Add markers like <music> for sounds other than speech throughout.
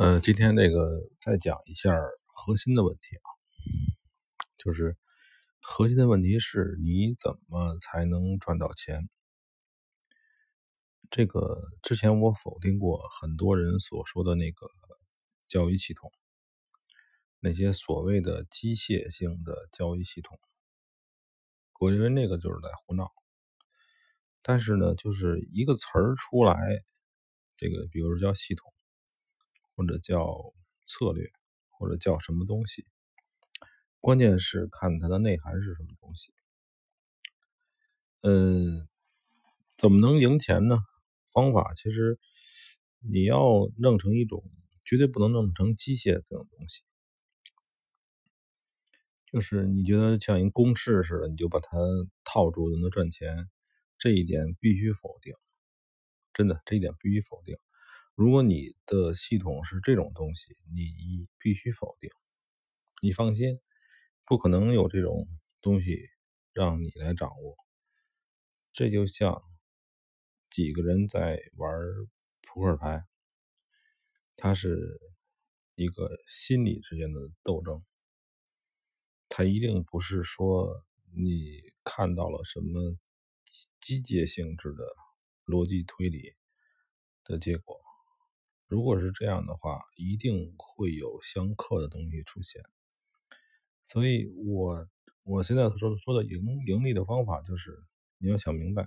呃，今天这个再讲一下核心的问题啊，就是核心的问题是你怎么才能赚到钱？这个之前我否定过很多人所说的那个交易系统，那些所谓的机械性的交易系统，我认为那个就是在胡闹。但是呢，就是一个词儿出来，这个比如说叫系统。或者叫策略，或者叫什么东西，关键是看它的内涵是什么东西。嗯，怎么能赢钱呢？方法其实你要弄成一种，绝对不能弄成机械这种东西。就是你觉得像一公式似的，你就把它套住就能赚钱，这一点必须否定。真的，这一点必须否定。如果你的系统是这种东西，你必须否定。你放心，不可能有这种东西让你来掌握。这就像几个人在玩扑克牌，它是一个心理之间的斗争，它一定不是说你看到了什么机械性质的逻辑推理的结果。如果是这样的话，一定会有相克的东西出现。所以，我我现在说说的盈盈利的方法，就是你要想明白，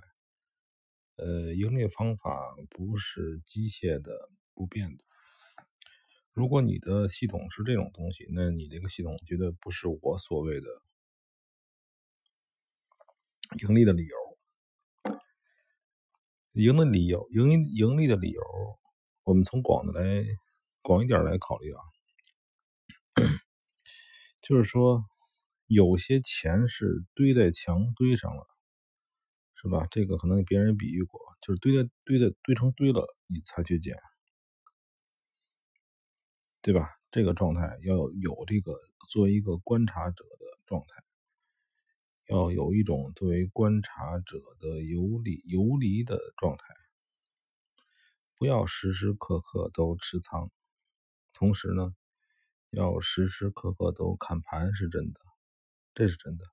呃，盈利方法不是机械的、不变的。如果你的系统是这种东西，那你这个系统绝对不是我所谓的盈利的理由。赢的理由，盈盈利的理由。我们从广的来，广一点来考虑啊，就是说，有些钱是堆在墙堆上了，是吧？这个可能别人比喻过，就是堆在堆在堆成堆了，你才去捡，对吧？这个状态要有这个作为一个观察者的状态，要有一种作为观察者的游离游离的状态。不要时时刻刻都持仓，同时呢，要时时刻刻都看盘是真的，这是真的。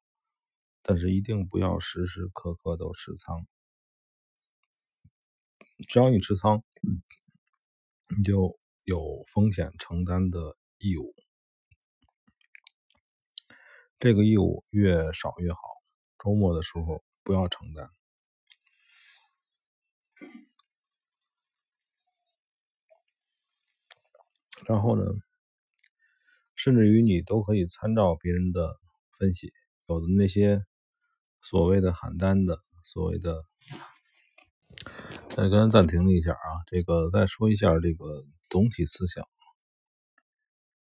但是一定不要时时刻刻都持仓，只要你持仓，你就有风险承担的义务。这个义务越少越好，周末的时候不要承担。然后呢，甚至于你都可以参照别人的分析，有的那些所谓的喊单的，所谓的，再刚暂停了一下啊，这个再说一下这个总体思想，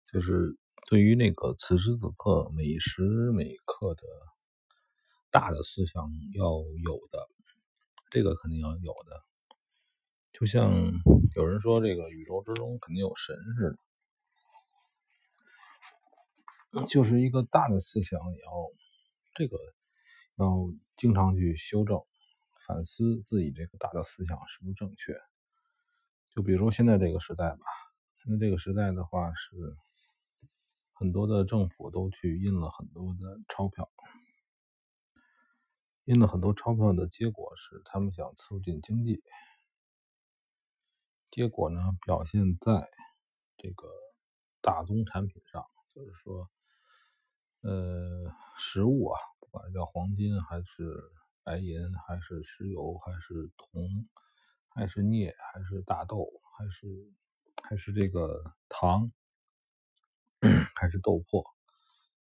就是对于那个此时此刻每时每刻的大的思想要有的，这个肯定要有的。就像有人说，这个宇宙之中肯定有神似的，就是一个大的思想，也要这个要经常去修正、反思自己这个大的思想是不是正确。就比如说现在这个时代吧，现在这个时代的话是很多的政府都去印了很多的钞票，印了很多钞票的结果是他们想促进经济。结果呢，表现在这个大宗产品上，就是说，呃，实物啊，不管叫黄金还是白银，还是石油，还是铜，还是镍，还是大豆，还是还是这个糖，还是豆粕，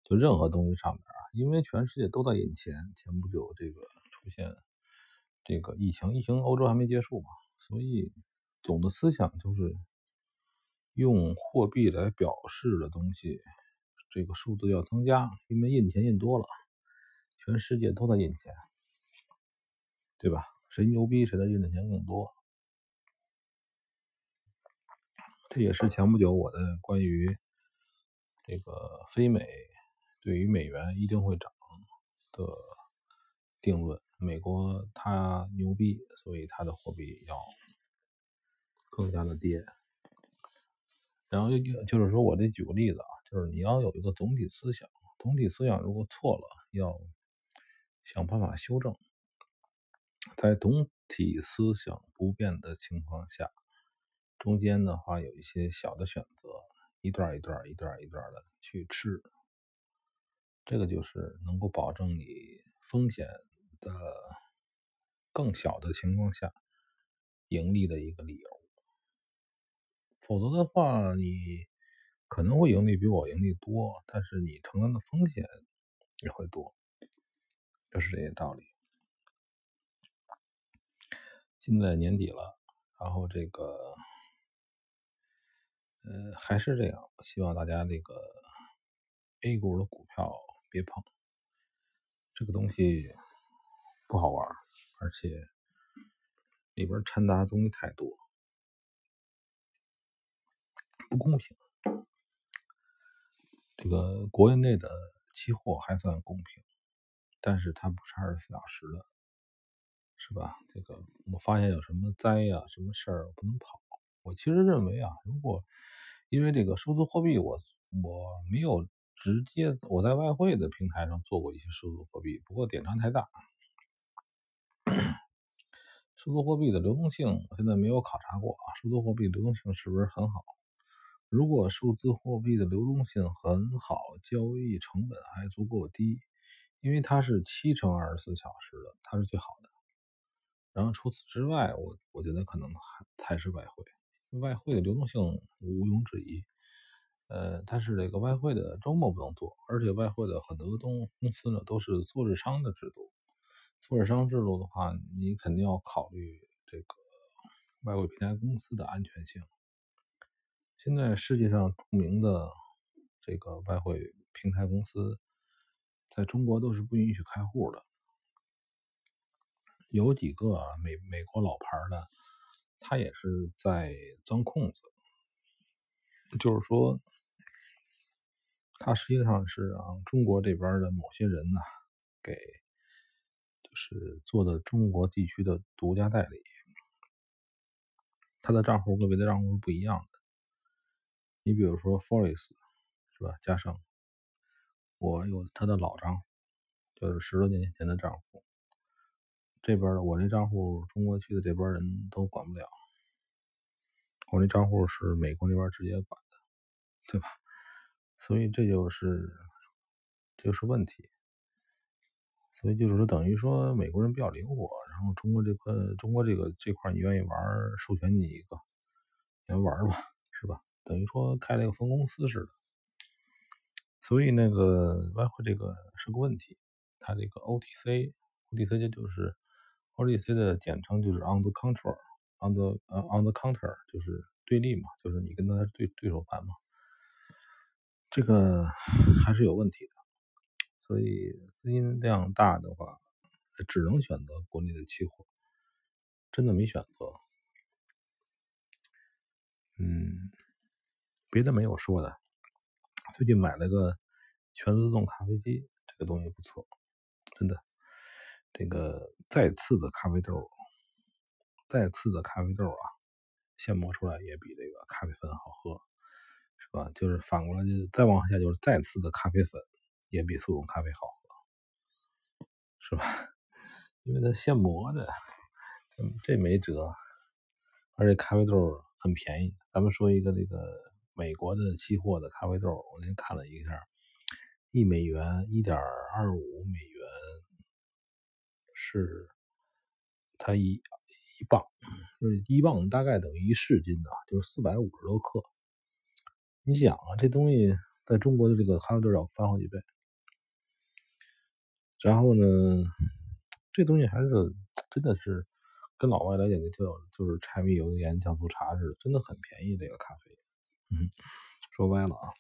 就任何东西上面啊，因为全世界都在印钱，前不久这个出现这个疫情，疫情欧洲还没结束嘛，所以。总的思想就是用货币来表示的东西，这个数字要增加，因为印钱印多了，全世界都在印钱，对吧？谁牛逼，谁的印的钱更多。这也是前不久我的关于这个非美对于美元一定会涨的定论。美国它牛逼，所以它的货币要。更加的跌，然后就就是说我这举个例子啊，就是你要有一个总体思想，总体思想如果错了，要想办法修正。在总体思想不变的情况下，中间的话有一些小的选择，一段一段一段一段的去吃，这个就是能够保证你风险的更小的情况下盈利的一个理由。否则的话，你可能会盈利比我盈利多，但是你承担的风险也会多，就是这些道理。现在年底了，然后这个，呃，还是这样，希望大家这个 A 股的股票别碰，这个东西不好玩，而且里边掺杂的东西太多。不公平。这个国内的期货还算公平，但是它不是二十四小时的，是吧？这个我发现有什么灾呀、什么事儿不能跑。我其实认为啊，如果因为这个数字货币，我我没有直接我在外汇的平台上做过一些数字货币，不过点差太大。<coughs> 数字货币的流动性我现在没有考察过啊，数字货币流动性是不是很好？如果数字货币的流动性很好，交易成本还足够低，因为它是七乘二十四小时的，它是最好的。然后除此之外，我我觉得可能还才是外汇，外汇的流动性毋庸置疑。呃，但是这个外汇的周末不能做，而且外汇的很多东公司呢都是做日商的制度，做日商制度的话，你肯定要考虑这个外汇平台公司的安全性。现在世界上著名的这个外汇平台公司，在中国都是不允许开户的。有几个美美国老牌的，他也是在钻空子，就是说，他实际上是让中国这边的某些人呢，给就是做的中国地区的独家代理，他的账户跟别的账户是不一样的。你比如说 Forex 是吧？加上我有他的老账户，就是十多年前的账户。这边的我这账户，中国区的这边人都管不了。我这账户是美国那边直接管的，对吧？所以这就是这就是问题。所以就是说，等于说美国人比较灵活，然后中国这块中国这个这块你愿意玩，授权你一个，你来玩吧，是吧？等于说开了一个分公司似的，所以那个外汇这个是个问题。它这个 OTC，OTC 就是 OTC 的简称就是 on the counter，on the on the counter 就是对立嘛，就是你跟他对对手盘嘛，这个 <laughs> 还是有问题的。所以资金量大的话，只能选择国内的期货，真的没选择。嗯。别的没有说的，最近买了个全自动咖啡机，这个东西不错，真的。这个再次的咖啡豆，再次的咖啡豆啊，现磨出来也比这个咖啡粉好喝，是吧？就是反过来就再往下就是再次的咖啡粉也比速溶咖啡好喝，是吧？<laughs> 因为它现磨的，这没辙。而且咖啡豆很便宜，咱们说一个这个。美国的期货的咖啡豆，我那天看了一下，一美元一点二五美元是它一一磅，就是一磅大概等于一市斤啊，就是四百五十多克。你想啊，这东西在中国的这个咖啡豆要翻好几倍。然后呢，这东西还是真的是跟老外来讲就就是柴米油盐酱醋茶似的，真的很便宜这个咖啡。嗯，说歪了啊。